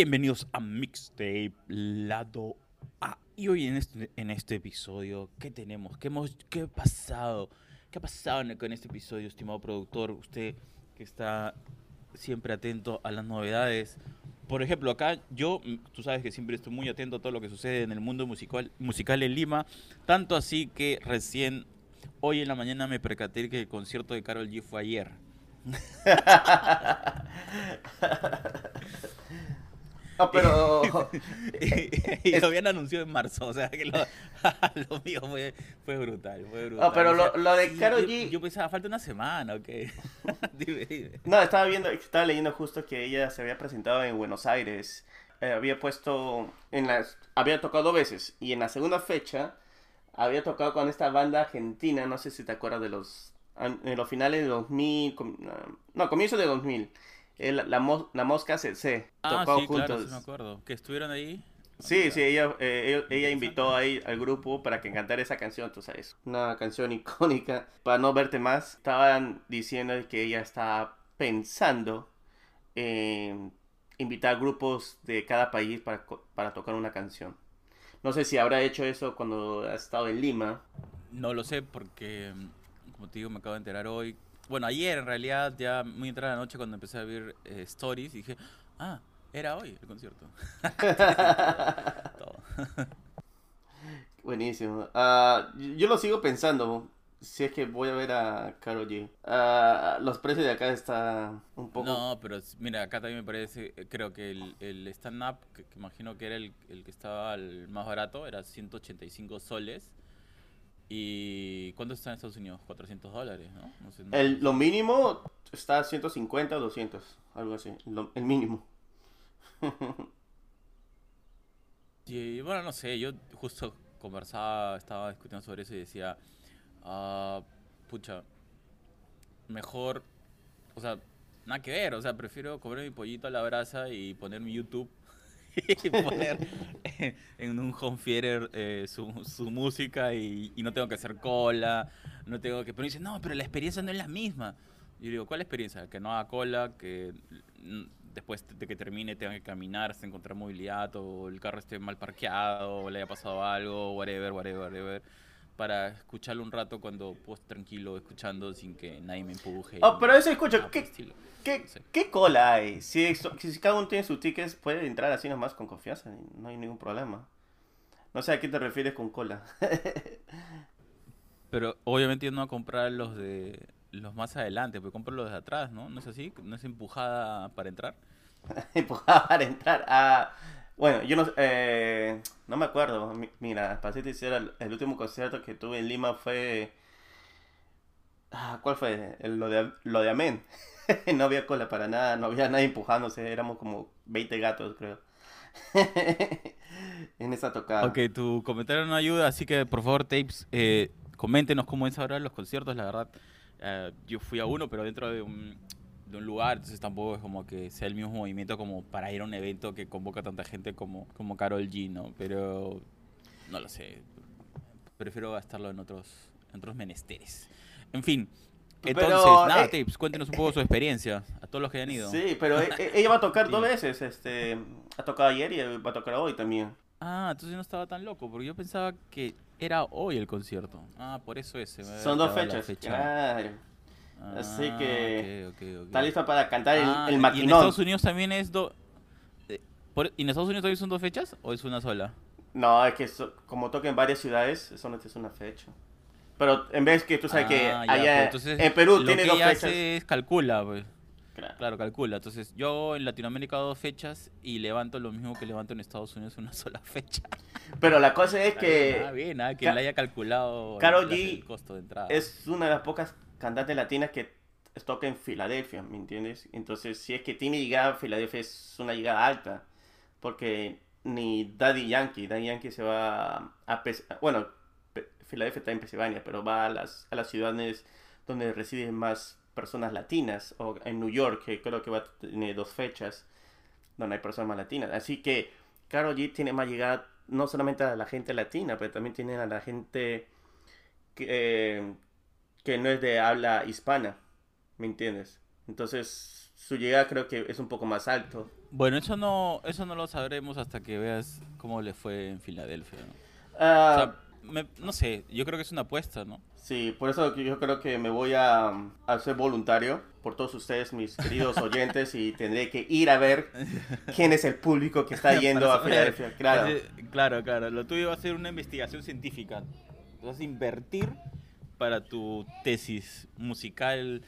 Bienvenidos a Mixtape Lado A. Y hoy en este, en este episodio, ¿qué tenemos? ¿Qué, hemos, ¿Qué ha pasado? ¿Qué ha pasado con este episodio, estimado productor? Usted que está siempre atento a las novedades. Por ejemplo, acá yo, mm, tú sabes que siempre estoy muy atento a todo lo que sucede en el mundo musical, musical en Lima. Tanto así que recién hoy en la mañana me percaté que el concierto de Carol G fue ayer. Ah, pero. y, lo habían anunciado en marzo, o sea que lo, lo mío fue, fue, brutal, fue brutal. Ah, pero lo, lo de Karol G. Yo, pensaba, falta una semana, ¿ok? dime, dime. No, estaba viendo, estaba leyendo justo que ella se había presentado en Buenos Aires. Eh, había puesto. en las Había tocado dos veces. Y en la segunda fecha había tocado con esta banda argentina, no sé si te acuerdas de los. En los finales de 2000. No, comienzo de 2000 la, la, Mosca CC. Ah, tocó sí, juntos. Claro, sí me acuerdo. ¿Que estuvieron ahí? Sí, sí, ella, eh, ella, invitó ahí al grupo para que cantara esa canción, tú sabes. Una canción icónica. Para no verte más, estaban diciendo que ella está pensando en invitar grupos de cada país para, para tocar una canción. No sé si habrá hecho eso cuando ha estado en Lima. No lo sé porque, como te digo, me acabo de enterar hoy bueno, ayer en realidad, ya muy entrada la noche cuando empecé a ver eh, stories, dije, ah, era hoy el concierto. Buenísimo. Uh, yo lo sigo pensando. Si es que voy a ver a Karol G. Uh, los precios de acá están un poco. No, pero mira, acá también me parece. Eh, creo que el, el stand-up, que, que, imagino que era el, el que estaba el más barato, era 185 soles. ¿Y cuánto está en Estados Unidos? 400 dólares, ¿no? el, lo mínimo está a 150 o 200, algo así, el mínimo. y bueno, no sé, yo justo conversaba, estaba discutiendo sobre eso y decía, uh, pucha, mejor, o sea, nada que ver, o sea, prefiero comer mi pollito a la brasa y poner mi YouTube poner en un home theater eh, su, música y, no tengo que hacer cola, no tengo que... Pero dice, no, pero la experiencia no es la misma. Y yo digo, ¿cuál experiencia? Que no haga cola, que después de que termine tenga que caminar, se encontrar movilidad, o el carro esté mal parqueado, o le haya pasado algo, whatever, whatever, whatever para escucharlo un rato cuando puedo tranquilo escuchando sin que nadie me empuje. Oh, pero eso escucho, ¿qué, ¿qué, ¿qué, cola hay? Si, si, cada uno tiene sus tickets, puede entrar así nomás con confianza, no hay ningún problema. No sé a qué te refieres con cola. pero obviamente yo no voy a comprar los de los más adelante, porque compro los de atrás, ¿no? ¿No es así? ¿No es empujada para entrar? empujada para entrar. Ah, bueno, yo no, eh, no me acuerdo. Mira, para si el, el último concierto que tuve en Lima fue... Ah, ¿Cuál fue? lo, de, lo de Amén. no había cola para nada, no había nadie empujándose, éramos como 20 gatos, creo. en esa tocada. Ok, tu comentario no ayuda, así que por favor, Tapes, eh, coméntenos cómo es ahora los conciertos, la verdad. Eh, yo fui a uno, pero dentro de un de un lugar, entonces tampoco es como que sea el mismo movimiento como para ir a un evento que convoca a tanta gente como, como Carol G, ¿no? Pero no lo sé. Prefiero gastarlo en otros, en otros menesteres. En fin. Entonces, nada, eh, Tips, cuéntenos un poco su experiencia a todos los que hayan ido. Sí, pero e, e, ella va a tocar dos veces. Este, ha tocado ayer y va a tocar hoy también. Ah, entonces no estaba tan loco, porque yo pensaba que era hoy el concierto. Ah, por eso ese. Son dos fechas. Claro. Así ah, que está lista para cantar el, ah, maquinón. ¿Y en Estados Unidos también es dos... Eh, ¿Y en Estados Unidos también son dos fechas o es una sola? No, es que como toca en varias ciudades, eso no es una fecha. Pero en vez que tú sabes que ah, allá en Perú tiene dos fechas. Hace es calcula, pues. Claro. calcula. Entonces, yo en Latinoamérica dos fechas y levanto lo mismo que levanto en Estados Unidos una sola fecha. Pero la cosa es que. Ah, bien, ah, que le haya calculado el costo de entrada. Es una de las pocas cantante latina que toca en Filadelfia, ¿me entiendes? Entonces, si es que tiene llegada a Filadelfia, es una llegada alta. Porque ni Daddy Yankee, Daddy Yankee se va a... bueno, Filadelfia está en Pensilvania, pero va a las, a las ciudades donde residen más personas latinas, o en New York, que creo que va a tener dos fechas, donde hay personas más latinas. Así que Karol G tiene más llegada no solamente a la gente latina, pero también tiene a la gente que, eh, que no es de habla hispana, ¿me entiendes? Entonces, su llegada creo que es un poco más alto. Bueno, eso no, eso no lo sabremos hasta que veas cómo le fue en Filadelfia. ¿no? Ah, no sé, yo creo que es una apuesta, ¿no? Sí, por eso yo creo que me voy a, a ser voluntario por todos ustedes, mis queridos oyentes, y tendré que ir a ver quién es el público que está yendo a Filadelfia. Claro. claro, claro. Lo tuyo va a ser una investigación científica. Vas a invertir para tu tesis musical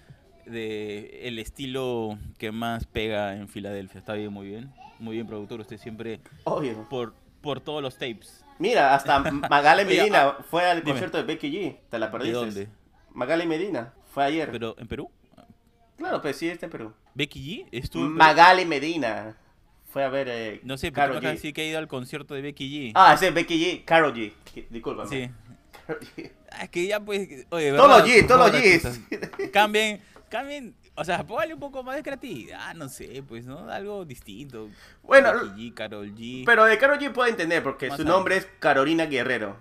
de el estilo que más pega en Filadelfia. Está bien, muy bien. Muy bien, productor. Usted siempre Obvio. por por todos los tapes. Mira, hasta Magali Medina ah, fue al concierto de Becky G. ¿Te la perdiste? ¿De dónde? Magali Medina. Fue ayer. ¿Pero en Perú? Claro, pues sí, está en Perú. ¿Becky G? Estuvo Magali Medina. Fue a ver. Eh, no sé, pero acá sí que ha ido al concierto de Becky G. Ah, sí, Becky G. Carol G. Disculpa. Sí. Ah, es que ya pues. Oye, todos los G, todos los G. Cambien, cambien o sea, póngale un poco más de creatividad, no sé, pues, ¿no? Algo distinto. Bueno, G, Carol G. Pero de Carol G puedo entender, porque su nombre es Carolina Guerrero.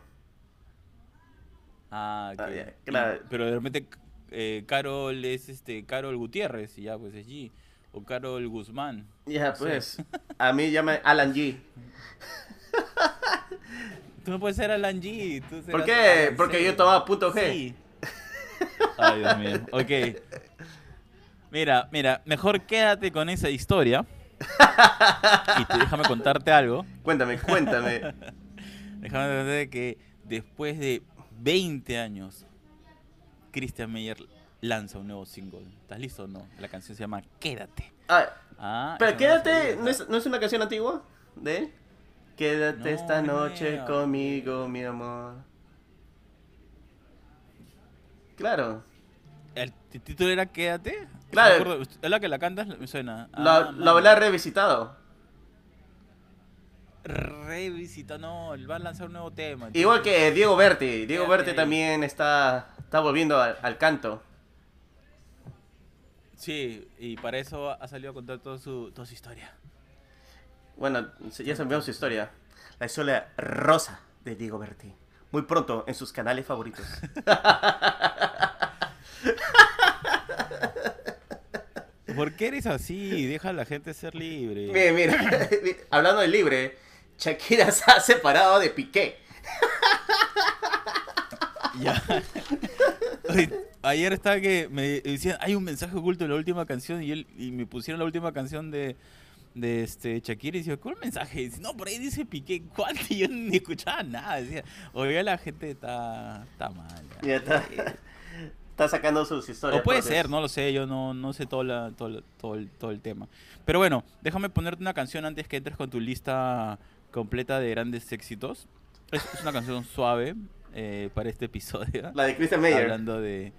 Ah, ah claro. pero de repente eh, Carol es este Carol Gutiérrez, y ya, pues es G. O Carol Guzmán. Ya, pues. A mí llama Alan G. Tú no puedes ser Alan G. ¿Por qué? Porque yo tomaba punto G. Sí. Ay, Dios mío. Ok. Mira, mira, mejor quédate con esa historia. y déjame contarte algo. Cuéntame, cuéntame. déjame contarte que después de 20 años, Christian Meyer lanza un nuevo single. ¿Estás listo o no? La canción se llama Quédate. Ah, ah pero Quédate, no, es, ¿no es una canción antigua de Quédate esta noche conmigo, mi amor. Claro. ¿El título era Quédate? Claro. es la que la cantas, me suena. La, la, revisitado. Revisitado, no, va a lanzar un nuevo tema. Igual que Diego Berti. Diego Berti también está, está volviendo al, canto. Sí, y para eso ha salido a contar toda su, toda su historia. Bueno, ya sabemos su historia. La historia rosa de Diego Berti. Muy pronto en sus canales favoritos. ¿Por qué eres así? Deja a la gente ser libre. Mira, mira, hablando de libre, Shakira se ha separado de Piqué. Ya. Ayer estaba que me decían, hay un mensaje oculto en la última canción y, él, y me pusieron la última canción de, de este Shakira y decía, ¿cuál mensaje? dice, no, por ahí dice Piqué, ¿cuál? Y yo ni escuchaba nada. Decía, oye, la gente está, está mal. Ya, está está sacando sus historias. O puede ser, no lo sé, yo no, no sé todo, la, todo, todo, el, todo el tema. Pero bueno, déjame ponerte una canción antes que entres con tu lista completa de grandes éxitos. Es, una canción suave eh, para este episodio. La de Christian Meyer. Hablando de...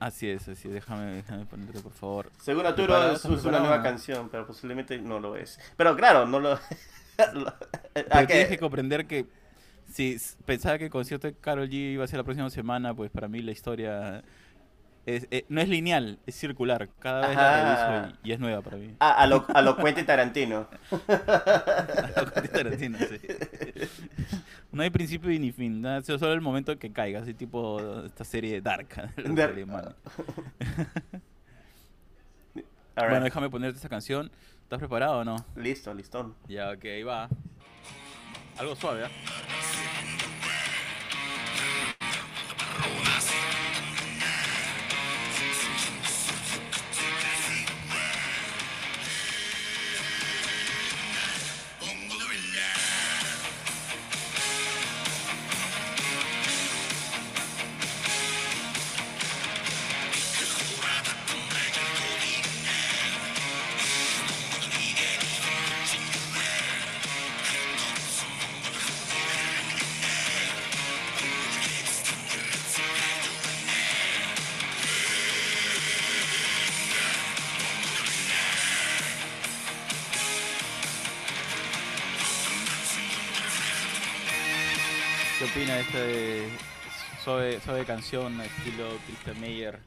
Así es, así déjame, déjame ponerte por favor. Según Arturo es, una nueva canción, pero posiblemente no lo es. Pero claro, no lo... pero tienes que comprender que si pensaba que el concierto de Carol G iba a ser la próxima semana, pues para mí la historia eh, no es lineal, es circular. Cada vez la reviso y, es nueva para mí. a, lo, a lo Cuente Tarantino. a lo Cuente Tarantino, sí. No hay principio ni fin, ¿no? solo el momento que caiga, así tipo esta serie Dark. Dark. Bueno, déjame ponerte esta canción. ¿Estás preparado o no? Listo, listón. Ya, ok, ahí va. Algo suave, ¿eh? Opina de esta suave, canción estilo Christian Meyer?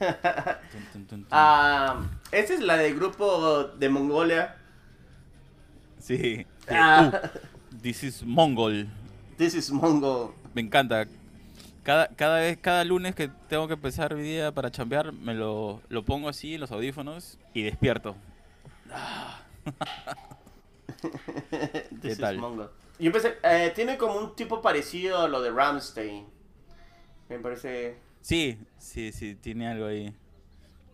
ah, esa es la del grupo de Mongolia. Sí. Ah. Uh, this is Mongol. This is Mongol. Me encanta. cada, cada vez, cada lunes que tengo que empezar mi día para chambear, me lo, lo pongo así en los audífonos y despierto. ¿Qué tal? Yo empecé, eh, tiene como un tipo parecido a lo de Ramstein. Me parece. Sí, sí, sí, tiene algo ahí.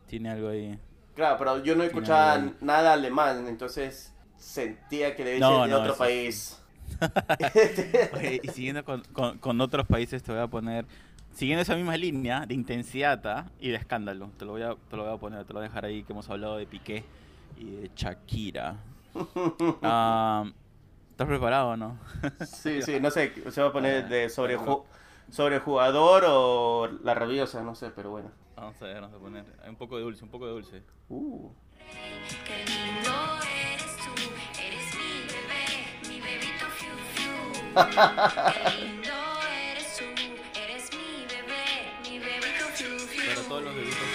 Tiene algo ahí. Claro, pero yo no escuchaba nada alemán, entonces sentía que debía ser de otro país. y siguiendo con, con, otros países, te voy a poner. Siguiendo esa misma línea de intensidad y de escándalo, te lo, voy a, te lo voy a poner, te lo voy a dejar ahí que hemos hablado de Piqué y de Shakira. Ah, ¿Estás preparado o no? sí, sí, no sé, se va a poner de sobre, sobre jugador o la rabiosa, no sé, pero bueno. Vamos a ver, vamos a poner un poco de dulce, un poco de dulce. Uh. Para todos los bebitos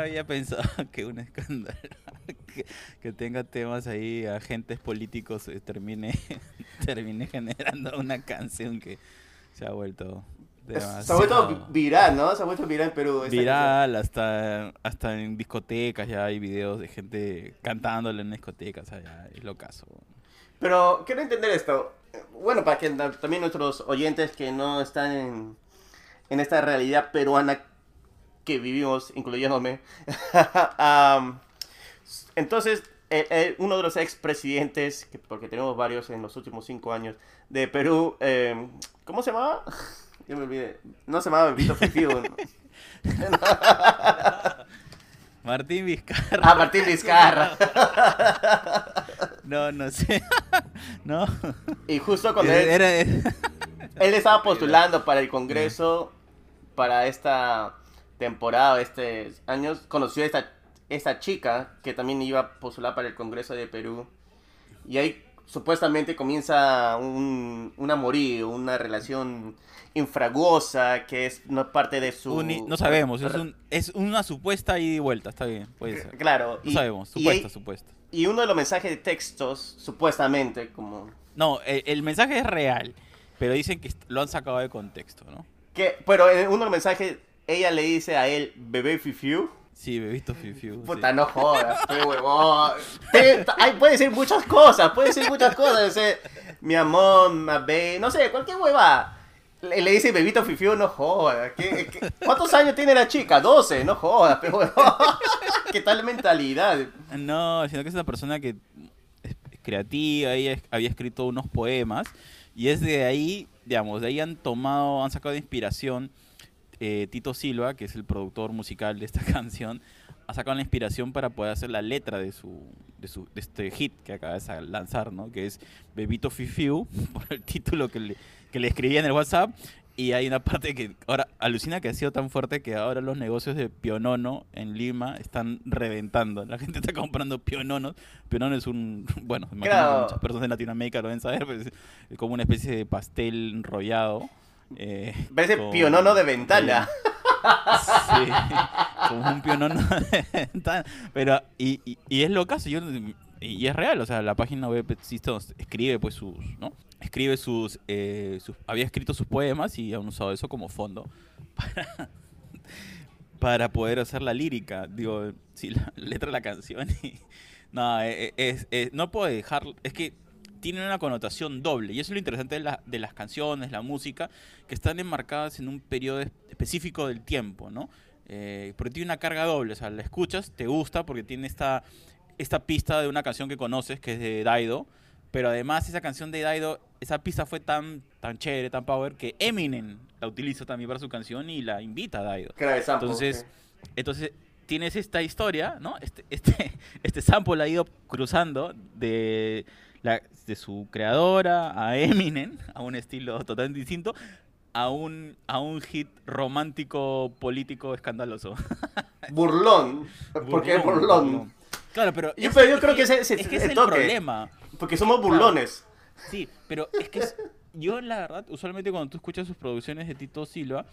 Nunca había pensado que un escándalo que, tenga temas ahí, agentes políticos, eh, termine, termine generando una canción que se ha vuelto Se ha vuelto viral, ¿no? Se ha vuelto viral en Perú. Viral, hasta, hasta en discotecas ya hay videos de gente cantándole en discotecas, o sea, ya es lo caso. Pero quiero entender esto. Bueno, para que también nuestros oyentes que no están en, en esta realidad peruana que vivimos, incluyéndome. entonces, uno de los expresidentes, porque tenemos varios en los últimos cinco años, de Perú, em, ¿cómo se llamaba? Yo me olvidé. No se llamaba Vito Fifiu. Martín Vizcarra. Ah, Martín Vizcarra. no, no sé. no. Y justo cuando él, él estaba postulando para el Congreso, para esta temporada, este años, conoció a esta, esta chica que también iba a postular para el Congreso de Perú. Y ahí supuestamente comienza un, un amorío, una relación infraguosa que es no parte de su... no sabemos, es, un, es una supuesta ida y vuelta, está bien, puede ser. Claro. No sabemos, supuesta, supuesta. Y uno de los mensajes de textos, supuestamente, como... No, el, el mensaje es real, pero dicen que lo han sacado de contexto, ¿no? Que, pero uno de los mensajes ella le dice a él, bebé fifiu. Sí, bebito fifiu. Puta, no jodas, qué huevón. puede ser muchas cosas, puede ser muchas cosas. mi amor, mi no sé, cualquier hueva. Le, le, dice bebito fifiu, no jodas. cuántos años tiene la chica? 12, no jodas, pero ¿Qué tal mentalidad? No, sino que es una persona que es creativa, ella había escrito unos poemas y es de ahí, digamos, de ahí han tomado, han sacado inspiración eh, Tito Silva, que es el productor musical de esta canción, ha sacado la inspiración para poder hacer la letra de su, de, su, de este hit que acaba de lanzar, ¿no? Que es Bebito Fifiu, por el título que le, que le escribí en el WhatsApp. Y hay una parte que ahora alucina que ha sido tan fuerte que ahora los negocios de Pionono en Lima están reventando. La gente está comprando Piononos. Pionono es un, bueno, muchas personas en Latinoamérica lo deben saber, pues, es como una especie de pastel enrollado eh, Parece pionono de ventana. Sí, como un pionono de ventana. Pero, y, y, es lo caso, yo, y es real, o sea, la página web escribe pues sus, ¿no? Escribe sus, eh, sus, había escrito sus poemas y han usado eso como fondo para, para poder hacer la lírica, digo, sí, la letra de la canción y, no, eh, es, no puedo dejar, es que tienen una connotación doble. Y eso es lo interesante de, las canciones, la música, que están enmarcadas en un periodo específico del tiempo, ¿no? Eh, porque tiene una carga doble, o sea, la escuchas, te gusta porque tiene esta, esta pista de una canción que conoces, que es de Daido, pero además esa canción de Daido, esa pista fue tan, tan chévere, tan power, que Eminem la utiliza también para su canción y la invita a Daido. Entonces, entonces tienes esta historia, ¿no? Este, este, este sample ha ido cruzando de de su creadora a Eminem, a un estilo totalmente distinto, a un, a un hit romántico político escandaloso. Burlón. ¿Por qué burlón? Claro, pero. Yo, pero yo creo que ese, es, que es el problema. Porque somos burlones. Sí, pero es que yo, la verdad, usualmente cuando tú escuchas sus producciones de Tito Silva,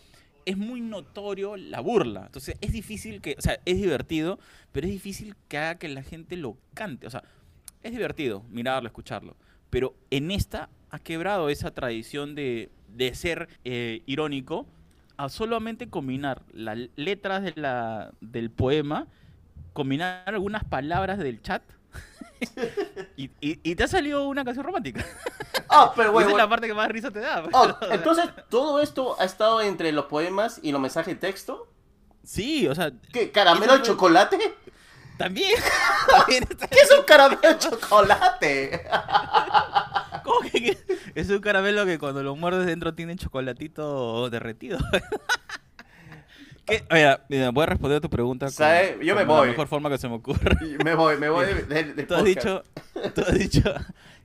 es muy notorio la burla. Entonces es difícil que, o sea, es divertido, pero es difícil que haga que la gente lo cante. O sea, es divertido mirarlo, escucharlo. Pero en esta ha quebrado esa tradición de, de ser eh, irónico a solamente combinar las letras de la, del poema, combinar algunas palabras del chat y, y, te ha salido una canción romántica. Ah, pero bueno. Esa es la parte que más risa te da. Oh, entonces, ¿todo esto ha estado entre los poemas y los mensajes de texto? Sí, o sea. ¿Qué? ¿Caramelo de chocolate? También. ¿Qué es un caramelo de chocolate? ¿Cómo que, es un caramelo que cuando lo muerdes dentro tiene chocolatito derretido? Mira, voy a responder a tu pregunta con, Yo me voy. la mejor forma que se me ocurre. Me voy, me voy de, ¿Tú, has dicho, tú has dicho,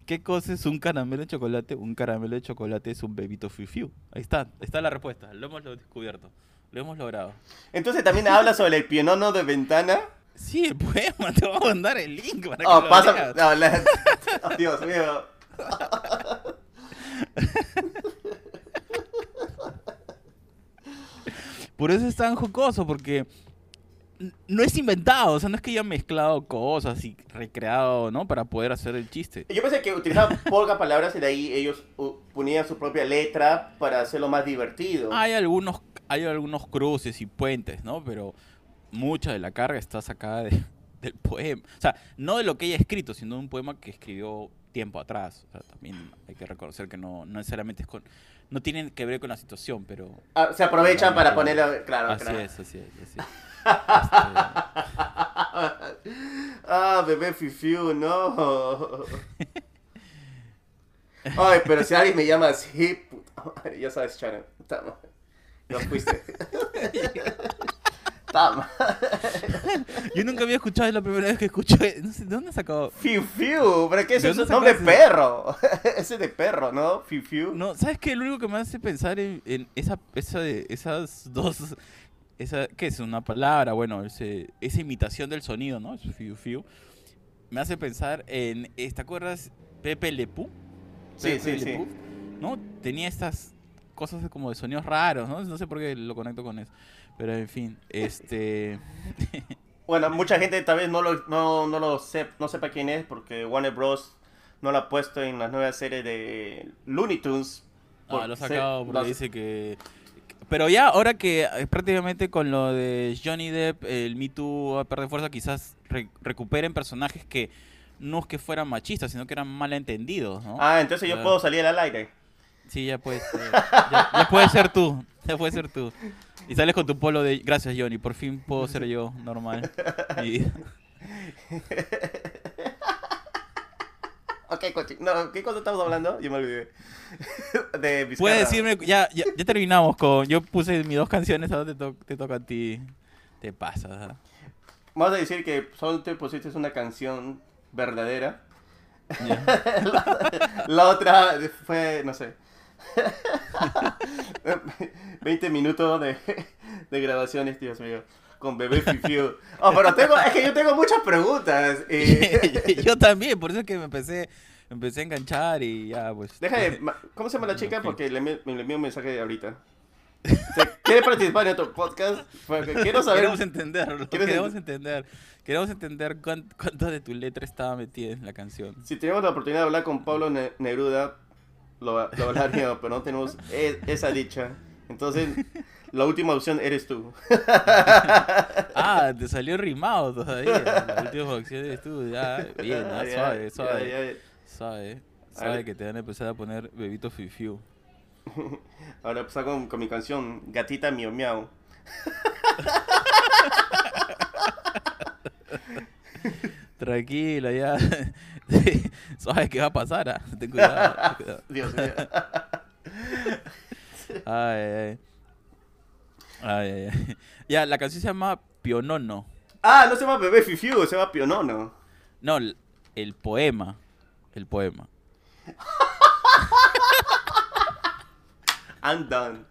¿qué cosa es un caramelo de chocolate? Un caramelo de chocolate es un bebito fiu Ahí está, está la respuesta. Lo hemos descubierto. Lo hemos logrado. Entonces también habla sobre el pionono de ventana. Sí, el poema. Te voy a mandar el link para oh, que pasa... No, la... oh, Dios mío. Por eso es tan jocoso, porque no es inventado, o sea, no es que haya mezclado cosas y recreado, ¿no? Para poder hacer el chiste. Yo pensé que utilizaban pocas palabras y de ahí ellos ponían su propia letra para hacerlo más divertido. Hay algunos, hay algunos cruces y puentes, ¿no? Pero mucha de la carga está sacada del poema. O sea, no de lo que ella ha escrito, sino de un poema que escribió tiempo atrás. O sea, también hay que reconocer que no, no necesariamente es con no tienen que ver con la situación, pero... Ah, se aprovechan para ponerlo, claro, así Es, así es, así es. ah, bebé Fifiu, no. Ay, pero si alguien me llama así, puta ya sabes, Chano. No fuiste. Yo nunca había escuchado, es la primera vez que escuché. No sé, ¿de dónde sacó? Fiu Fiu, ¿pero qué es eso? nombre de perro. ese de perro, ¿no? Fiu Fiu. No, ¿sabes qué? Lo único que me hace pensar en, esa, esa de, esas dos. Esa, ¿Qué es? Una palabra, bueno, ese, esa imitación del sonido, ¿no? Fiu Fiu. Me hace pensar en. ¿Te acuerdas? Pepe Lepú. Sí, sí, sí. ¿No? Tenía estas cosas como de sonidos raros, ¿no? No sé por qué lo conecto con eso. Pero en fin, este... bueno, mucha gente tal vez no lo, no, no lo no sepa quién es porque Warner Bros. no lo ha puesto en las nuevas series de Looney Tunes. Ah, lo ha sacado porque dice que... Pero ya, ahora que eh, prácticamente con lo de Johnny Depp, el Me Too va a perder fuerza, quizás recuperen personajes que no es que fueran machistas, sino que eran malentendidos, ¿no? Ah, entonces yo puedo salir al aire. Sí, ya puedes. ya, ya puedes ser tú. Ya puedes ser tú. Y sales con tu polo de gracias Johnny, por fin puedo ser yo normal. ok, no, ¿qué cosa estamos hablando? Yo me olvidé. de Puedes decirme, ya, ya, terminamos con. Yo puse mis dos canciones, ahora te, te toca a ti. Te pasa. Vamos a decir que solo te pusiste una canción verdadera. la otra fue, no sé. 20 minutos de, de grabaciones, Dios mío. Con bebé Fifiu. Oh, pero tengo, es que yo tengo muchas preguntas. yo también, por eso es que me empecé, empecé a enganchar y ya, pues. Déjame, ¿cómo se llama la chica? Porque le, me, envió un mensaje de ahorita. ¿Quiere participar en otro podcast? quiero saber. Queremos entenderlo. Queremos entender. Queremos entender cuánto, de tu letra estaba metida en la canción. Si tenemos la oportunidad de hablar con Pablo Neruda, lo, lo hablaríamos, pero no tenemos e, esa dicha. Entonces, la última opción eres tú. ah, te salió rimado todavía. La última opción eres tú. Ya, bien, suave, suave. Suave. Sabe que te van a empezar a poner bebito fifiu. Ahora empezar con, con mi canción Gatita Miau Miau. Tranquila, ya. ¿Sabes qué va a pasar? Ah? Ten cuidado. Dios mío. Ay, ay. Ay, ay, Ya, la canción se llama Pionono. Ah, no se llama Bebé Fifiu, se llama Pionono. No, el, poema. El poema. I'm done.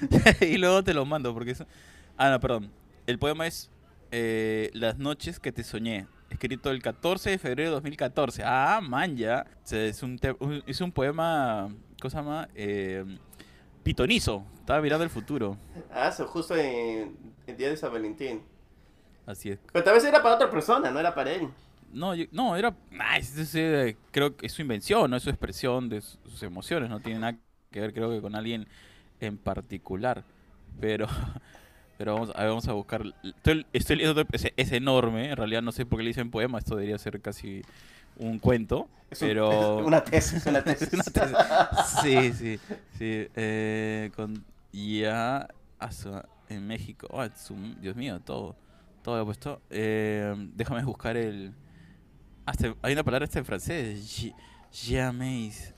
y luego te lo mando porque es... Ah, no, perdón. El poema es eh, Las noches que te soñé. Escrito el 14 de febrero de 2014. Ah, man, ya. es, un es un poema, cosa más, eh, pitonizo. Estaba mirando el futuro. Ah, eso, justo en el día de San Valentín. Así es. Pero tal vez era para otra persona, no era para él. No, no, era. creo que es su invención, no es su expresión de sus emociones, no tiene nada que ver, creo que con alguien en particular. Pero. Pero vamos a, vamos a buscar. Estoy, estoy leyendo. Es, enorme. En realidad no sé por qué le dicen poema. Esto debería ser casi un cuento. pero. una tesis, una tesis. Sí, sí. sí. Eh, con, ya. En México. Oh, Dios mío, todo. Todo lo he puesto. Eh, déjame buscar el. Hasta, hay una palabra esta en francés. Jamais.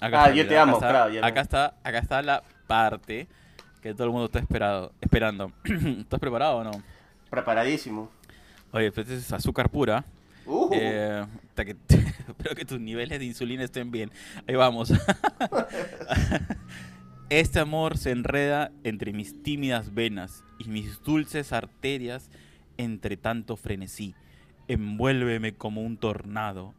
Ah, yo te amo, acá claro. acá, está, acá está la parte que todo el mundo está esperado, esperando. ¿Estás preparado o no? Preparadísimo. Oye, pues es azúcar pura. Uh. Eh, que, espero que tus niveles de insulina estén bien. Ahí vamos. este amor se enreda entre mis tímidas venas y mis dulces arterias entre tanto frenesí. Envuélveme como un tornado,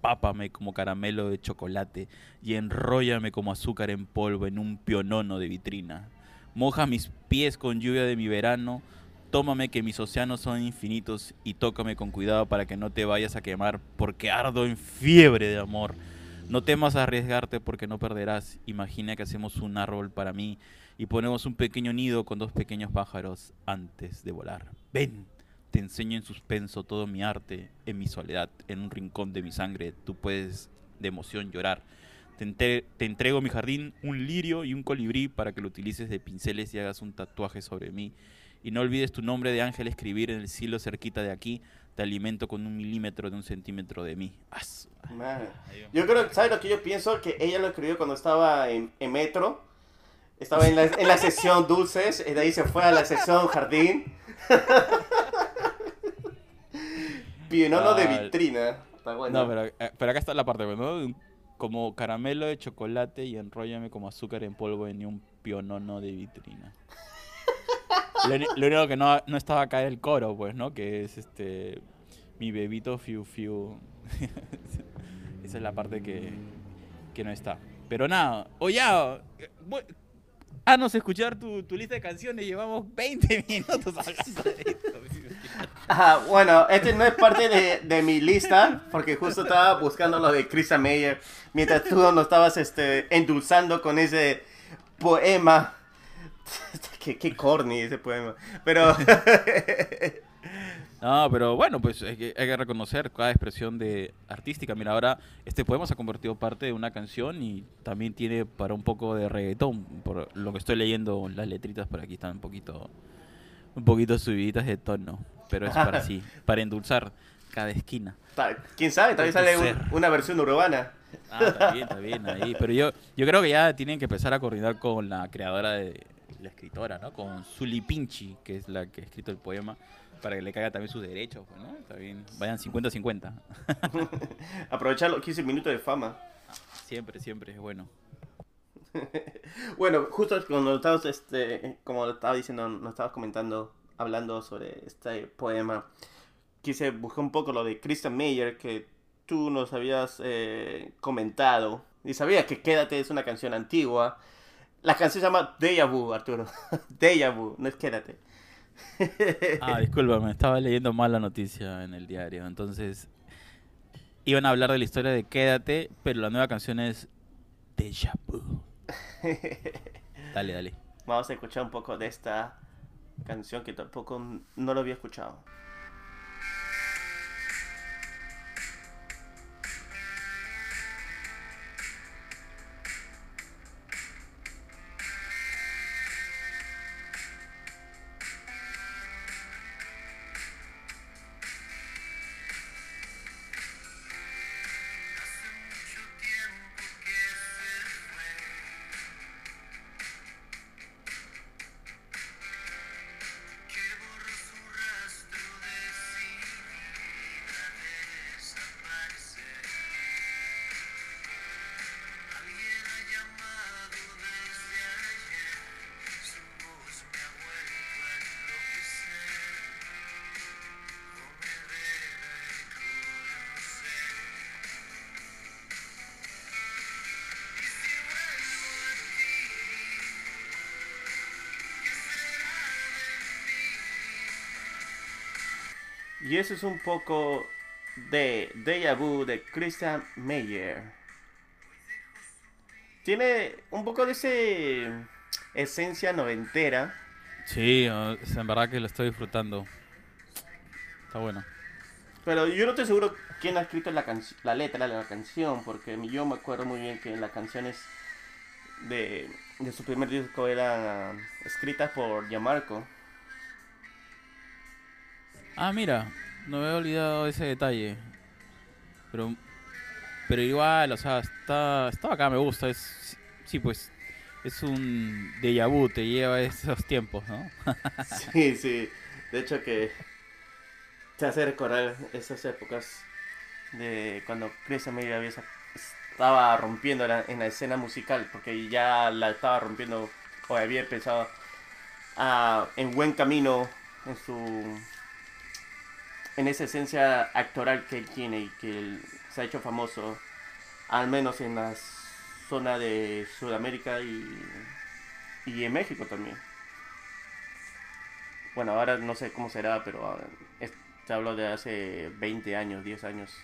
empápame como caramelo de chocolate y enróllame como azúcar en polvo en un pionono de vitrina. Moja mis pies con lluvia de mi verano, tómame que mis océanos son infinitos y tócame con cuidado para que no te vayas a quemar, porque ardo en fiebre de amor. No temas arriesgarte porque no perderás. Imagina que hacemos un árbol para mí y ponemos un pequeño nido con dos pequeños pájaros antes de volar. Ven, te enseño en suspenso todo mi arte, en mi soledad, en un rincón de mi sangre. Tú puedes de emoción llorar. Te, entrego mi jardín, un lirio y un colibrí para que lo utilices de pinceles y hagas un tatuaje sobre mí. Y no olvides tu nombre de ángel escribir en el cielo cerquita de aquí. Te alimento con un milímetro de un centímetro de mí. Yo creo, ¿sabes lo que yo pienso? Que ella lo escribió cuando estaba en, metro. Estaba en la, en la sesión dulces y de ahí se fue a la sesión jardín. Pionono de vitrina. Está bueno. No, pero, eh, pero, acá está la parte, ¿no? como caramelo de chocolate y enróllame como azúcar en polvo en un pionono de vitrina. lo, único que no, no, estaba acá el coro, pues, ¿no? Que es este. Mi bebito fiu fiu. Esa es la parte que, que no está. Pero nada, o ya. Haznos escuchar tu, tu lista de canciones. Llevamos 20 minutos hablando de esto bueno, este no es parte de, mi lista, porque justo estaba buscando lo de Chris Meyer, mientras tú nos estabas este, endulzando con ese poema. qué, qué corny ese poema. Pero... No, pero bueno, pues hay que, hay que, reconocer cada expresión de artística. Mira, ahora este poema se ha convertido parte de una canción y también tiene para un poco de reggaetón. Por lo que estoy leyendo, las letritas por aquí están un poquito, un poquito subiditas de tono pero es para sí, para endulzar cada esquina. ¿Quién sabe? Tal vez sale una versión urbana. Ah, está bien, está bien ahí. Pero yo, yo creo que ya tienen que empezar a coordinar con la creadora de la escritora, ¿no? Con Zuli Pinchi, que es la que ha escrito el poema, para que le caiga también sus derechos, pues, ¿no? Está bien. Vayan 50-50. Aprovechar los 15 minutos de fama. Siempre, siempre es bueno. bueno, justo cuando estabas, este, como estaba diciendo, nos estabas comentando hablando sobre este poema, quise buscar un poco lo de Christian Meyer que tú nos habías eh, comentado. Y sabía que Quédate es una canción antigua. La canción se llama Deja Vu, Arturo. Deja Vu, no es Quédate. ah, discúlpame, estaba leyendo mal la noticia en el diario. Entonces, iban a hablar de la historia de Quédate, pero la nueva canción es Deja Vu. dale, dale. Vamos a escuchar un poco de esta canción que tampoco no lo había escuchado. Y eso es un poco de Deja Vu de Christian Meyer. Tiene un poco de ese esencia noventera. Sí, en verdad que lo estoy disfrutando. Está bueno. Pero yo no estoy seguro quién ha escrito la, la letra de la canción, porque yo me acuerdo muy bien que las canciones de, de su primer disco eran escritas por Gianmarco. Ah, mira, no me he olvidado ese detalle. Pero pero igual, o sea, está, está acá, me gusta. Es, sí, pues es un déjà vu, te lleva esos tiempos, ¿no? sí, sí. De hecho que te hace recordar esas épocas de cuando Chris Amelia estaba rompiendo en la escena musical, porque ya la estaba rompiendo o había empezado a, en buen camino en su en esa esencia actoral que él tiene y que se ha hecho famoso, al menos en la zona de Sudamérica y, y en México también. Bueno, ahora no sé cómo será, pero ah, te hablo de hace 20 años, 10 años,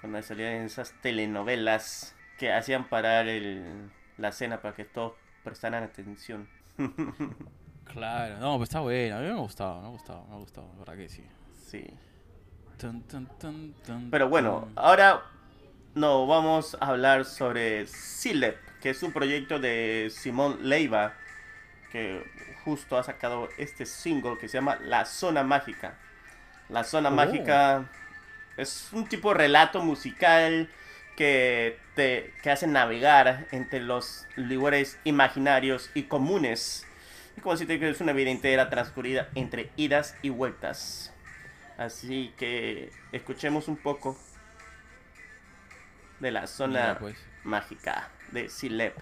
cuando salían esas telenovelas que hacían parar el, la escena para que todos prestaran atención. claro, no, pues está bueno, a mí me ha gustado, me ha gustado, me ha gustado, verdad que sí. Sí. Pero bueno, ahora no vamos a hablar sobre Silep, que es un proyecto de Simón Leiva, que justo ha sacado este single que se llama La Zona Mágica. La Zona oh. Mágica es un tipo de relato musical que te que hace navegar entre los lugares imaginarios y comunes. Y como si te una vida entera transcurrida entre idas y vueltas. Así que escuchemos un poco de la zona pues. mágica de Silep.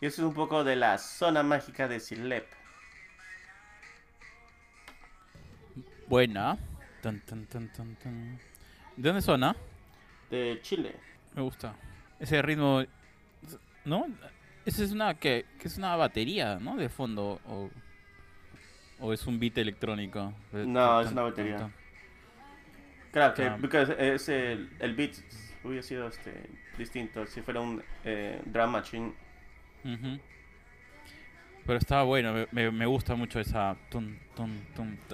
Y eso es un poco de la zona mágica de Silep. Buena. ¿De dónde zona? De Chile. Me gusta. Ese ritmo. ¿No? Esa es una. que es una batería, ¿no? De fondo. O, o es un beat electrónico. No, es una batería. Claro, que es el, el beat hubiera sido este, distinto si fuera un eh, drum machine pero está bueno, me, me, gusta mucho esa.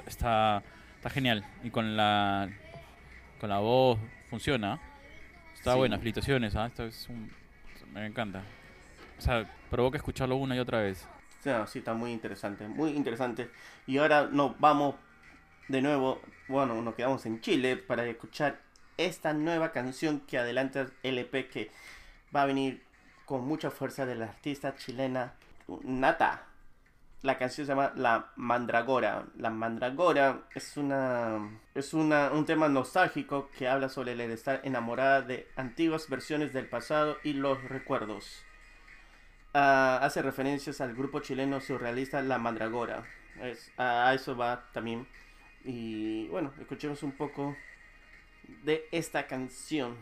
está, está genial. Y con la con la voz funciona. Está buena, felicitaciones. ¿ah? Esto es un, me encanta. O sea, provoca escucharlo una y otra vez. Sí, está muy interesante, muy interesante. Y ahora nos vamos de nuevo, bueno, nos quedamos en Chile para escuchar esta nueva canción que adelanta el EP que va a venir con mucha fuerza de la artista chilena Nata. La canción se llama La Mandragora. La Mandragora es una es una, un tema nostálgico que habla sobre el estar enamorada de antiguas versiones del pasado y los recuerdos. Ah, hace referencias al grupo chileno surrealista La Mandragora. Es, a eso va también. Y bueno, escuchemos un poco de esta canción.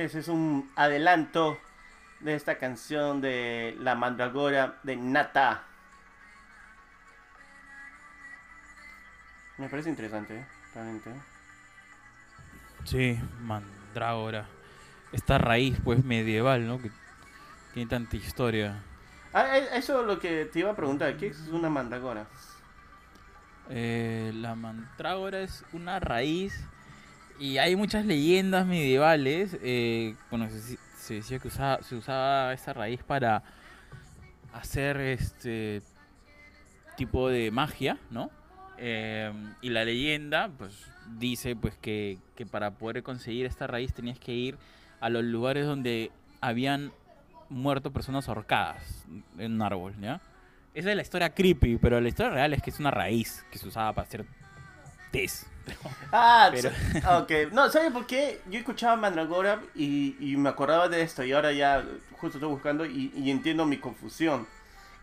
Ese es un adelanto de esta canción de La Mandragora de Nata. Me parece interesante, ¿eh? realmente. Sí, Mandrágora. Esta raíz, pues, medieval, ¿no? Que tiene tanta historia. Ah, eh, eso es lo que te iba a preguntar. ¿Qué es una mandragora? Eh, la mandrágora es una raíz y hay muchas leyendas medievales. Eh, bueno, se, decía que usaba, se usaba esta raíz para hacer este tipo de magia, ¿no? Eh, y la leyenda, pues, dice pues que, que para poder conseguir esta raíz tenías que ir a los lugares donde habían muerto personas ahorcadas en un árbol, ¿ya? Esa es la historia creepy, pero la historia real es que es una raíz que se usaba para hacer test. Ah, pero... ok. No, ¿sabes por qué? Yo escuchaba Mandragora y, y, me acordaba de esto y ahora ya justo estoy buscando y, y entiendo mi confusión.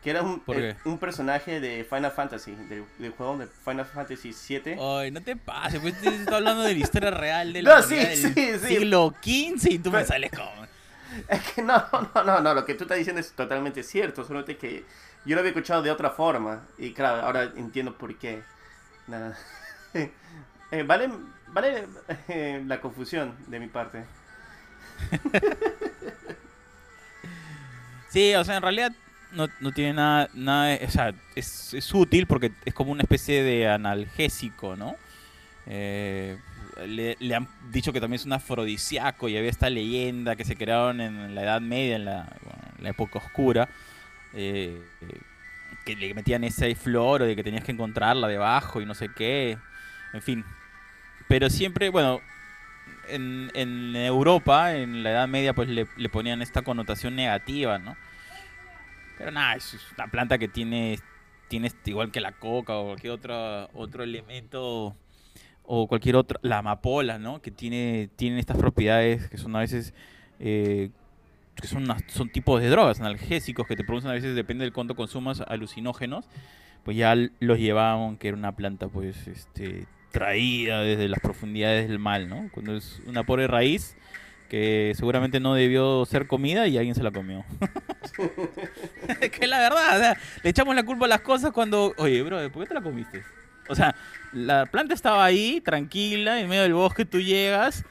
Que era un, eh, un personaje de Final Fantasy, del, juego de Final Fantasy 7. Ay, no te pases, pues estás hablando de la historia real del no, sí, sí, siglo XV y tú me sales como... Es que no, no, no, no, lo que tú estás diciendo es totalmente cierto, solo que yo lo había escuchado de otra forma y claro, ahora entiendo por qué. Nada. Eh, vale vale eh, la confusión de mi parte. sí, o sea, en realidad no, no tiene nada, nada o sea, es, es, útil porque es como una especie de analgésico, ¿no? Eh, le, han dicho que también es un afrodisíaco y había esta leyenda que se crearon en la Edad Media, en la, la época oscura, eh, que le metían ese flor o de que tenías que encontrarla debajo y no sé qué, en fin. Pero siempre, bueno, en, en Europa, en la Edad Media, pues le, le ponían esta connotación negativa, ¿no? Pero nada, es una planta que tiene, tiene igual que la coca o cualquier otro, otro elemento o cualquier otra, la amapola, ¿no? Que tiene, tienen estas propiedades que son a veces, eh, que son, son tipos de drogas, analgésicos, que te producen a veces, depende del cuánto consumas, alucinógenos, pues ya los llevaban, que era una planta, pues, este, traída desde las profundidades del mal, ¿no? Cuando es una pobre raíz que seguramente no debió ser comida y alguien se la comió. que es la verdad, le echamos la culpa a las cosas cuando, oye, bro, ¿por qué te la comiste? O sea, la planta estaba ahí, tranquila, en medio del bosque, tú llegas,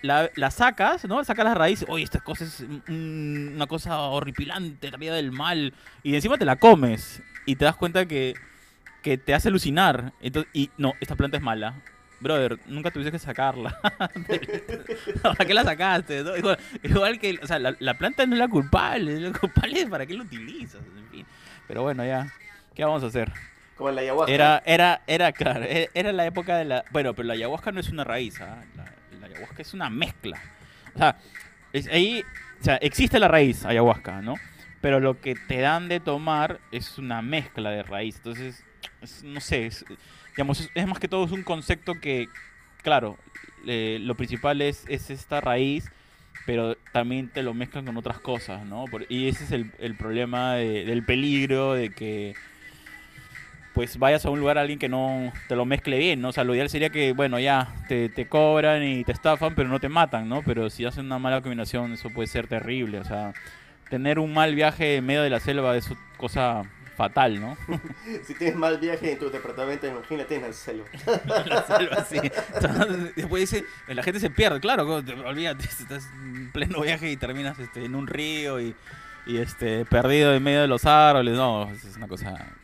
la, sacas, ¿no? Sacas las raíces, oye, esta cosa es una cosa horripilante, traída del mal, y encima te la comes, y te das cuenta que, que te hace alucinar. Entonces, y no, esta planta es mala. Brother, nunca tuviste que sacarla. ¿Para qué la sacaste? Igual, que, o sea, la, la, planta no es la culpable, la culpable es para qué la utilizas, en fin. Pero bueno, ya, ¿qué vamos a hacer? Como la ayahuasca. Era, era, era, claro, e, era la época de la... Bueno, pero la ayahuasca no es una raíz, ¿ah? la, ayahuasca es una mezcla. O sea, ahí, o sea, existe la raíz ayahuasca, ¿no? Pero lo que te dan de tomar es una mezcla de raíz. Entonces, no sé, digamos, es, más que todo es un concepto que, claro, eh, lo principal es, es esta raíz, pero también te lo mezclan con otras cosas, ¿no? y ese es el, el problema del peligro de que pues vayas a un lugar a alguien que no te lo mezcle bien, ¿no? O sea, lo ideal sería que, bueno, ya te, te cobran y te estafan, pero no te matan, ¿no? Pero si hacen una mala combinación, eso puede ser terrible. O sea, tener un mal viaje en medio de la selva es cosa fatal, ¿no? si tienes mal viaje en tu departamento, imagínate en la selva. en la selva, sí. después dice, la gente se pierde, claro, olvídate, estás en pleno viaje y terminas este, en un río y, y este, perdido en medio de los árboles, no, es una cosa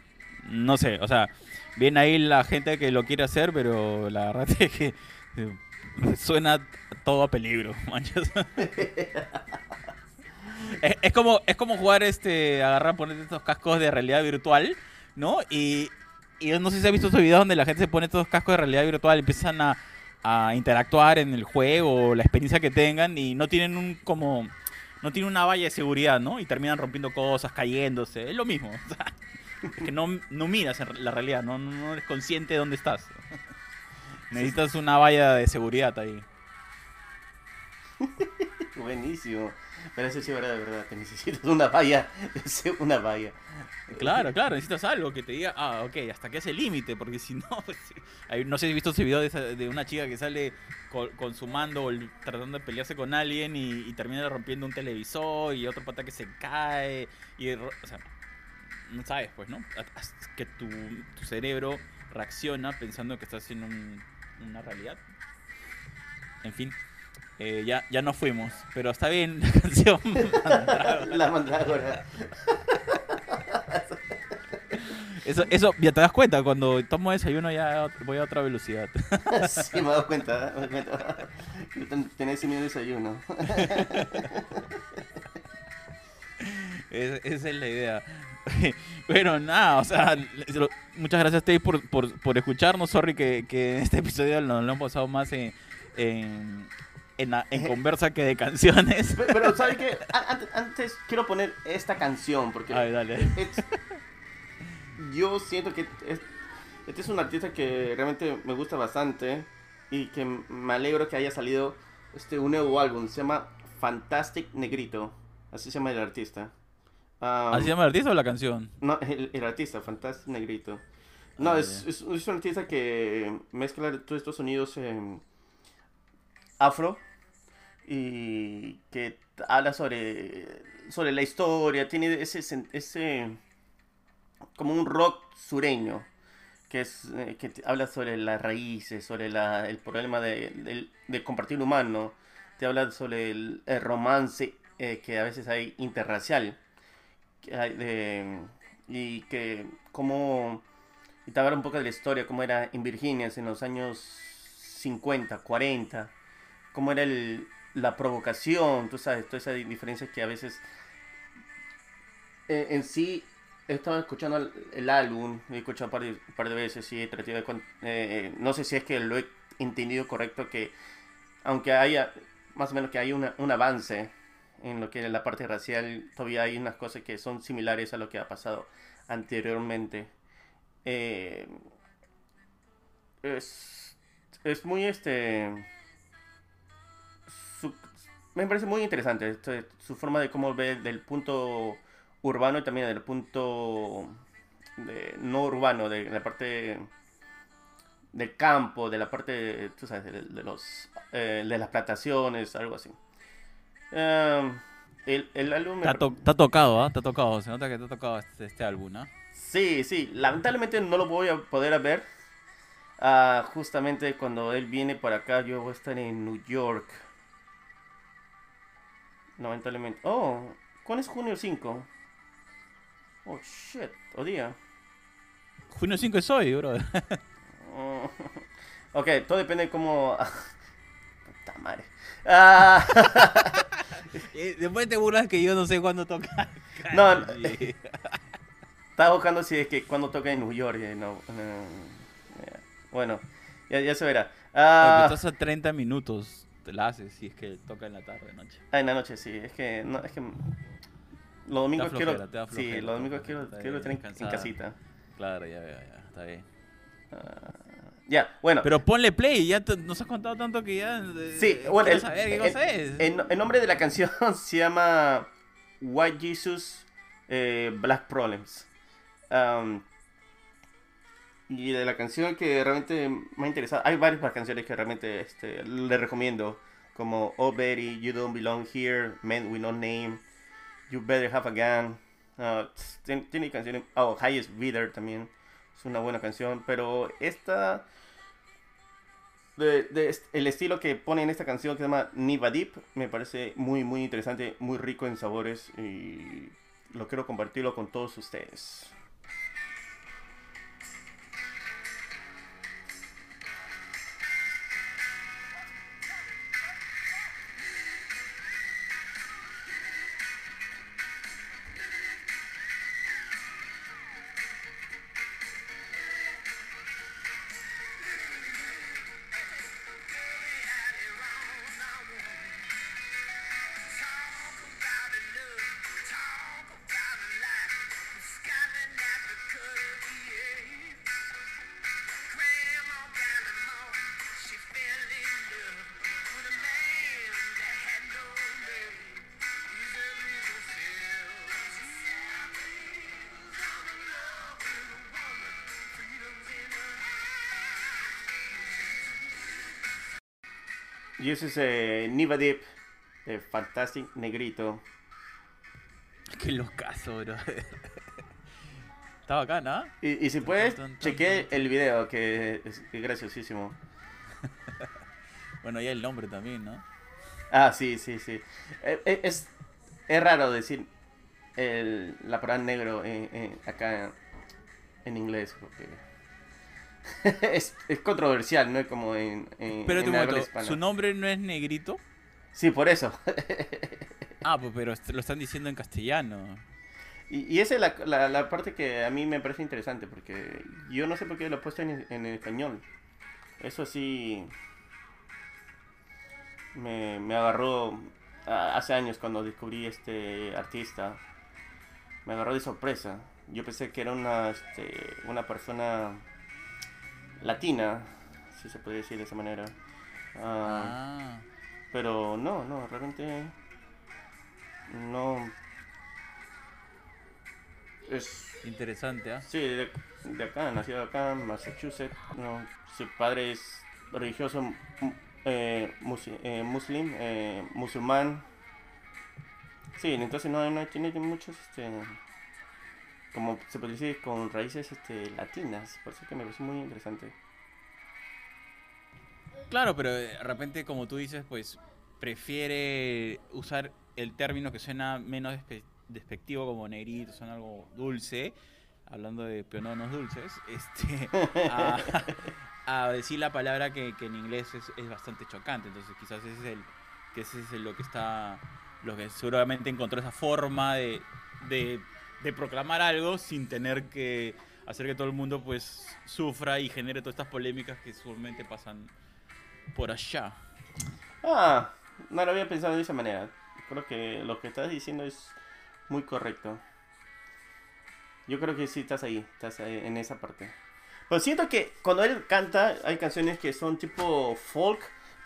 no sé, o sea, viene ahí la gente que lo quiere hacer, pero la verdad es que eh, suena todo a peligro, manchas. es, como, es como jugar este, agarrar, poner estos cascos de realidad virtual, ¿no? Y, y no sé si has visto estos videos donde la gente se pone estos cascos de realidad virtual y empiezan a, a interactuar en el juego, la experiencia que tengan, y no tienen un como no tienen una valla de seguridad, ¿no? Y terminan rompiendo cosas, cayéndose. Es lo mismo. O sea, que no, no miras la realidad, no, no eres consciente de dónde estás. Necesitas una valla de seguridad ahí. Buenísimo. Pero eso sí es verdad, verdad. Te necesitas una valla. Una valla. Claro, claro, necesitas algo que te diga, ah, ok, hasta que ese límite, porque si no, pues, no sé si has visto ese video de, una chica que sale con, su mando tratando de pelearse con alguien y, termina rompiendo un televisor y otro pata que se cae, y, o sea, no sabes, pues, ¿no? Que tu, cerebro reacciona pensando que estás en una realidad. En fin. Eh, ya, ya no fuimos, pero está bien la canción. la mandrágora. Eso, eso, ya te das cuenta, cuando tomo desayuno ya voy a otra velocidad. sí, me he dado cuenta. Me cuenta. Tenés mi desayuno. esa es la idea. Bueno, nada, o sea, muchas gracias a por, por, por escucharnos. Sorry que, que en este episodio nos lo hemos pasado más en, en, en, conversa que de canciones. Pero, ¿sabes qué? Antes, quiero poner esta canción porque... Ay, dale. yo siento que este es un artista que realmente me gusta bastante y que me alegro que haya salido este un nuevo álbum. Se llama Fantastic Negrito. Así se llama el artista. ¿Así se llama el artista o la canción? No, el, artista, Fantastic Negrito. No, ah, es, es, un artista que mezcla todos estos sonidos afro y que habla sobre, sobre la historia, tiene ese, ese como un rock sureño que, es, eh, que habla sobre las raíces, sobre la, el problema de, de, compartir humano, te habla sobre el, romance eh, que a veces hay interracial y que como y te habla un poco de la historia, cómo era en Virginia en los años 50, 40 cómo era el, la provocación, tú sabes, toda esa diferencia que a veces eh, en sí he estado escuchando el, álbum, he escuchado un par de, veces y he tratado de, eh, no sé si es que lo he entendido correcto que aunque haya más o menos que hay un avance en lo que es la parte racial, todavía hay unas cosas que son similares a lo que ha pasado anteriormente. Eh, es, es muy este me parece muy interesante este, su forma de cómo ve del punto urbano y también del punto no urbano, de, la parte del campo, de la parte, tú sabes, de, los, eh, de las plantaciones, algo así. Em, el, el, álbum... Ha, tocado, ¿ah? Te ha tocado, se nota que ha tocado este, este álbum, ¿ah? Sí, sí, lamentablemente no lo voy a poder ver. Ah, justamente cuando él viene para acá, yo voy a estar en New York lamentablemente. Oh, ¿cuándo es junio 5? Oh, shit, o día. Junio 5 es hoy, bro. Oh, ok, todo depende de cómo... Puta madre. Ah. Después te burlas que yo no sé cuándo toca. no, estaba buscando si es que cuando toca en New York. No, bueno, ya, ya, se verá. Uh, estás a 30 minutos la haces si es que toca en la tarde, noche. Ah, en la noche, sí. Es que, no, es que los domingos quiero, sí, los domingos quiero, quiero tener en casita. Claro, ya veo, ya, está bien. Uh, ya, bueno. Pero ponle play, ya nos has contado tanto que ya. Eh, sí, bueno, el, saber qué cosa es. El, nombre de la canción se llama White Jesus eh, Black Problems. Um, y de la canción que realmente me ha interesado, hay varias canciones que realmente este, le recomiendo, como Oh Betty, You Don't Belong Here, Men With No Name, You Better Have a Gun. Uh, tiene, canciones, oh, Highest Bidder también, es una buena canción, pero esta, de, el estilo que pone en esta canción que se llama Niva Deep, me parece muy, muy interesante, muy rico en sabores y lo quiero compartirlo con todos ustedes. Y ese es eh, Niva Deep, de Fantastic Negrito. Qué locazo, bro. Estaba acá, ¿no? Y, y si puedes, cheque el video, que es, graciosísimo. bueno, y el nombre también, ¿no? Ah, sí, sí, sí. Eh, eh, es, es raro decir el, la palabra negro acá en inglés, porque es, es, controversial, ¿no? Como en, en Pero en ¿su nombre no es negrito? Sí, por eso. ah, pues pero lo están diciendo en castellano. Y, y esa es la, la, la, parte que a mí me parece interesante, porque yo no sé por qué lo he puesto en, en español. Eso sí me, me agarró hace años cuando descubrí este artista. Me agarró de sorpresa. Yo pensé que era una, este, una persona latina, si se puede decir de esa manera. Ah, ah. Pero no, no, realmente no. Es interesante, ¿ah? Sí, de, acá, nacido acá, en Massachusetts. No, su padre es religioso eh, eh, muslim, eh, musulmán. Sí, entonces no, no tiene muchos, este, como se puede decir, con raíces este, latinas. Por eso que me parece muy interesante. Claro, pero de repente, como tú dices, pues prefiere usar el término que suena menos despectivo como negrito, son algo dulce, hablando de peononos dulces, este, a, decir la palabra que, en inglés es, bastante chocante. Entonces quizás ese es el, que ese es lo que está, lo que seguramente encontró esa forma de, de, proclamar algo sin tener que hacer que todo el mundo pues sufra y genere todas estas polémicas que usualmente pasan por allá. Ah, no lo había pensado de esa manera. Creo que lo que estás diciendo es muy correcto. Yo creo que sí estás ahí, estás en esa parte. Pero siento que cuando él canta, hay canciones que son tipo folk.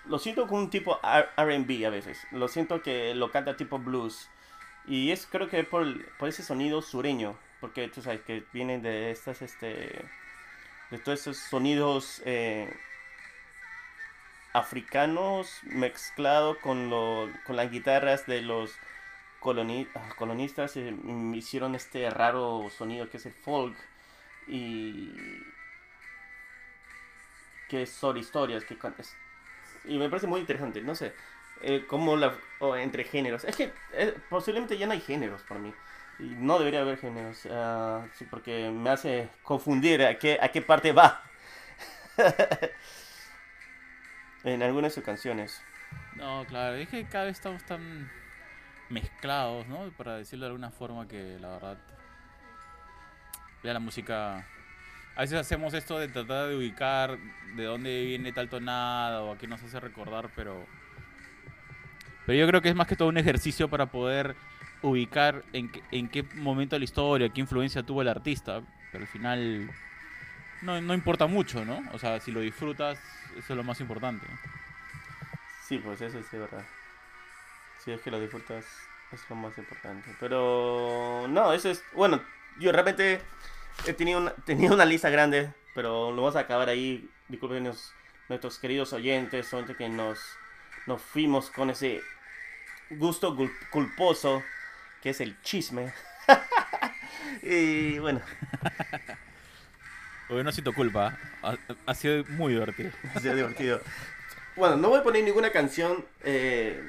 Lo siento como un tipo RB a veces. Lo siento que lo canta tipo blues. Y es creo que por, por ese sonido sureño. Porque tú sabes que vienen de estas, este. De todos esos sonidos eh, africanos mezclado con, lo, con las guitarras de los ah, colonistas eh, hicieron este raro sonido que es el folk y que son historias que y me parece muy interesante no sé eh, como la entre géneros es que eh, posiblemente ya no hay géneros para mí y no debería haber géneros sí, porque me hace confundir a qué a qué parte va en algunas de sus canciones. No, claro, es que cada vez estamos tan mezclados, ¿no? Para decirlo de alguna forma que la verdad... Ya la música... A veces hacemos esto de tratar de ubicar de dónde viene tal tonada o a qué nos hace recordar, pero... Pero yo creo que es más que todo un ejercicio para poder ubicar en, en qué momento de la historia, qué influencia tuvo el artista. Pero al final no, no importa mucho, ¿no? O sea, si lo disfrutas, eso es lo más importante. Sí, pues eso es verdad. Si es que lo disfrutas, es lo más importante. Pero no, eso es. Bueno, yo realmente he tenido una, tenía una lista grande, pero lo vamos a acabar ahí. Disculpen nuestros queridos oyentes, son que nos, nos fuimos con ese gusto culposo que es el chisme. y bueno. No siento culpa. Ha, sido muy divertido. Ha sido divertido. Bueno, no voy a poner ninguna canción eh,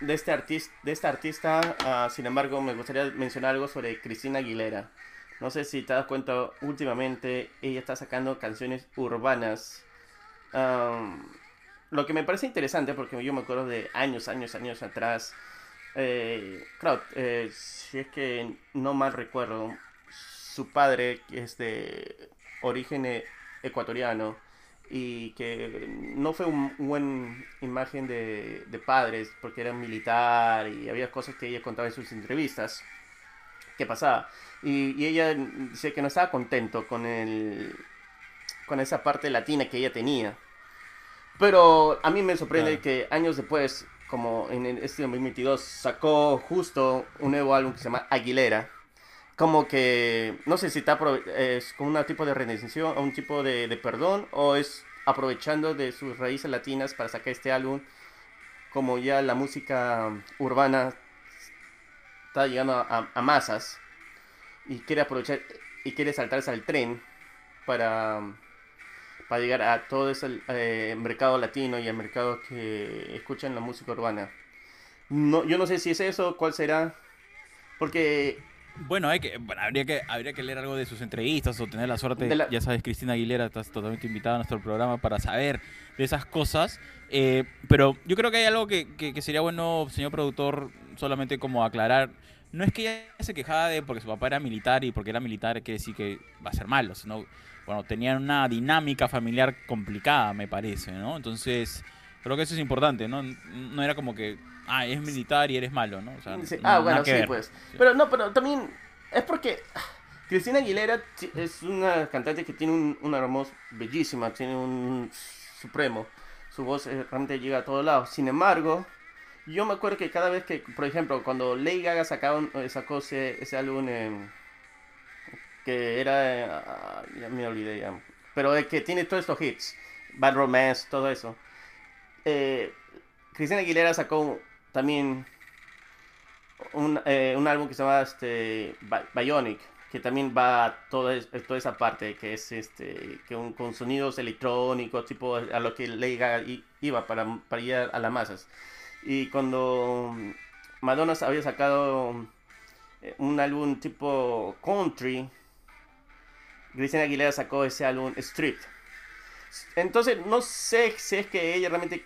de este artista. De esta artista ah, sin embargo, me gustaría mencionar algo sobre Cristina Aguilera. No sé si te das cuenta, últimamente ella está sacando canciones urbanas. Lo que me parece interesante, porque yo me acuerdo de años, años, años atrás. Eh, claro, eh, si es que no mal recuerdo, su padre, que es de origen e, ecuatoriano y que no fue un buen imagen de, padres porque era militar y había cosas que ella contaba en sus entrevistas que pasaba y, ella dice que no estaba contento con el con esa parte latina que ella tenía pero a mí me sorprende que años después como en este 2022 sacó justo un nuevo álbum que se llama Aguilera. Como que, no sé si está es como un tipo de redención o un tipo de, perdón o es aprovechando de sus raíces latinas para sacar este álbum. Como ya la música urbana está llegando a, masas y quiere aprovechar y quiere saltarse al tren para, para llegar a todo ese eh, mercado latino y al mercado que escuchan la música urbana. No, yo no sé si es eso, cuál será, porque bueno, hay que, habría que habría que leer algo de sus entrevistas o tener la suerte. Ya sabes, Cristina Aguilera, estás totalmente invitada a nuestro programa para saber de esas cosas. Eh, pero yo creo que hay algo que, que, sería bueno, señor productor, solamente como aclarar. No es que ella se quejaba de porque su papá era militar y porque era militar quiere decir que va a ser malo, sino, bueno, tenían una dinámica familiar complicada, me parece, ¿no? Entonces, creo que eso es importante, ¿no? No era como que ah, es militar y eres malo, ¿no? ah, bueno, sí, pues. Pero no, pero también es porque Cristina Aguilera es una cantante que tiene una voz bellísima, tiene un supremo. Su voz eh, realmente llega a todos lados. Sin embargo, yo me acuerdo que cada vez que, por ejemplo, cuando Lady Gaga eh, sacó ese, ese álbum que era, ya me olvidé ya, pero que tiene todos estos hits, Bad Romance, todo eso. Eh, Cristina Aguilera sacó también un, eh, un álbum que se llama este, Bionic, que también va a toda, toda esa parte, que es este, que con sonidos electrónicos, tipo a lo que Lady Gaga iba para, para ir a, las masas. Y cuando Madonna había sacado eh, un álbum tipo country, Cristina Aguilera sacó ese álbum Street. Entonces, no sé si es que ella realmente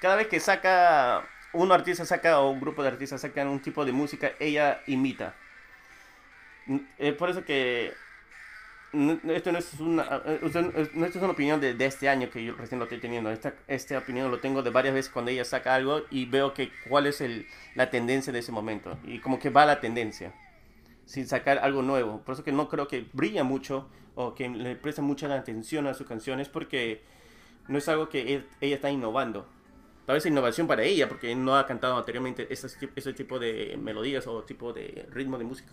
cada vez que saca un artista saca o un grupo de artistas sacan un tipo de música, ella imita. Es por eso que esto no es una, eh, no es una opinión de, de, este año que yo recién lo estoy teniendo. Esta, esta opinión lo tengo de varias veces cuando ella saca algo y veo que cuál es el, la tendencia de ese momento. Y como que va la tendencia, sin sacar algo nuevo. Por eso que no creo que brilla mucho o que le presta mucha atención a sus canciones porque no es algo que ella está innovando tal vez innovación para ella, porque no ha cantado anteriormente ese, tipo de melodías o tipo de ritmo de música.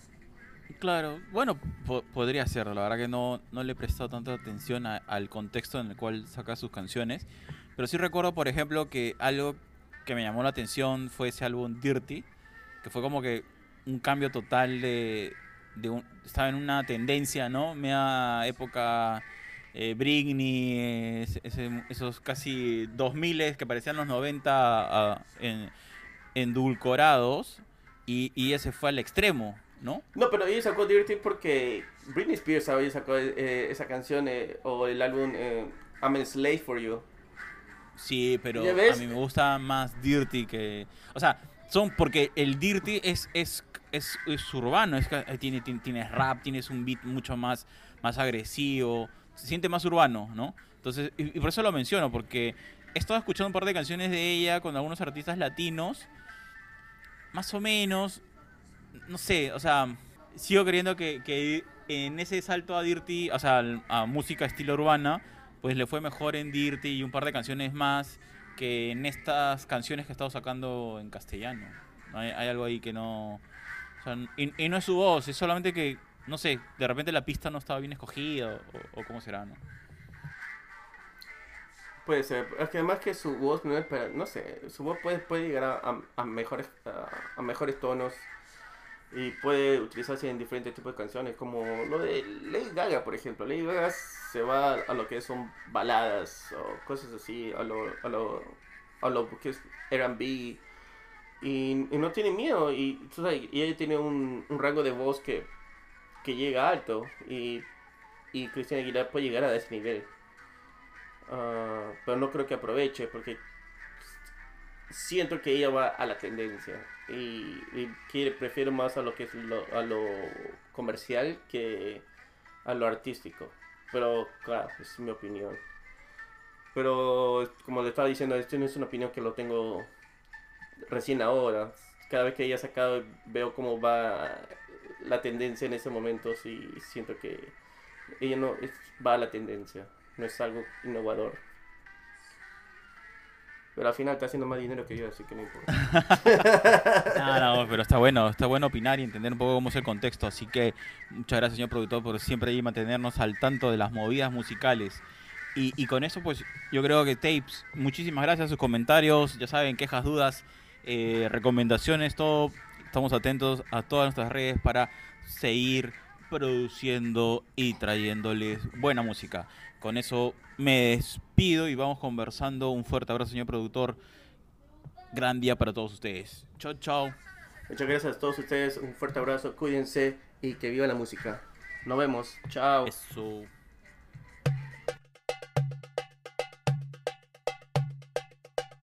Claro, bueno, podría ser, la verdad que no, no le he prestado tanta atención al contexto en el cual saca sus canciones, pero sí recuerdo, por ejemplo, que algo que me llamó la atención fue ese álbum Dirty, que fue como que un cambio total de... de estaba en una tendencia, ¿no? Media época eh, Britney, esos casi 2000 que parecían los 90 ah, en, endulcorados, y, y, ese fue al extremo, ¿no? No, pero ella sacó Dirty porque Britney Spears había sacó eh, esa canción eh, o el álbum eh, I'm a Slave for You. Sí, pero a mí me gusta más Dirty que... O sea, son porque el Dirty es, es, es, es urbano, es, tiene, tiene, tienes rap, tienes un beat mucho más, más agresivo se siente más urbano, ¿no? Entonces, y, por eso lo menciono, porque he estado escuchando un par de canciones de ella con algunos artistas latinos, más o menos, no sé, o sea, sigo creyendo que, que en ese salto a Dirty, o sea, a música estilo urbana, pues le fue mejor en Dirty y un par de canciones más que en estas canciones que he estado sacando en castellano. Hay, algo ahí que no... O y, no es su voz, es solamente que no sé, de repente la pista no estaba bien escogida o, cómo será, ¿no? Puede ser, es que además que su voz no es no sé, su voz puede, puede llegar a, mejores, a, mejores tonos y puede utilizarse en diferentes tipos de canciones, como lo de Lady Gaga, por ejemplo. Lady Gaga se va a lo que son baladas o cosas así, a lo, a lo, a lo que es R&B y, y, no tiene miedo y, y ella tiene un, un rango de voz que que llega alto y, y Cristian Aguilar puede llegar a ese nivel. Ah, pero no creo que aproveche porque siento que ella va a la tendencia y, quiere, prefiero más a lo que es lo, a lo comercial que a lo artístico. Pero claro, es mi opinión. Pero como le estaba diciendo, esto no es una opinión que lo tengo recién ahora. Cada vez que ella ha sacado veo cómo va la tendencia en ese momento, sí siento que ella no va a la tendencia, no es algo innovador. Pero al final está haciendo más dinero que yo, así que no importa. no, no, pero está bueno, está bueno opinar y entender un poco cómo es el contexto. Así que muchas gracias, señor productor, por siempre ahí mantenernos al tanto de las movidas musicales. Y, con eso, pues yo creo que Tapes, muchísimas gracias, sus comentarios, ya saben, quejas, dudas, eh, recomendaciones, todo. Estamos atentos a todas nuestras redes para seguir produciendo y trayéndoles buena música. Con eso me despido y vamos conversando. Un fuerte abrazo, señor productor. Gran día para todos ustedes. Chao, chao. Muchas gracias a todos ustedes. Un fuerte abrazo. Cuídense y que viva la música. Nos vemos. Chao. Eso.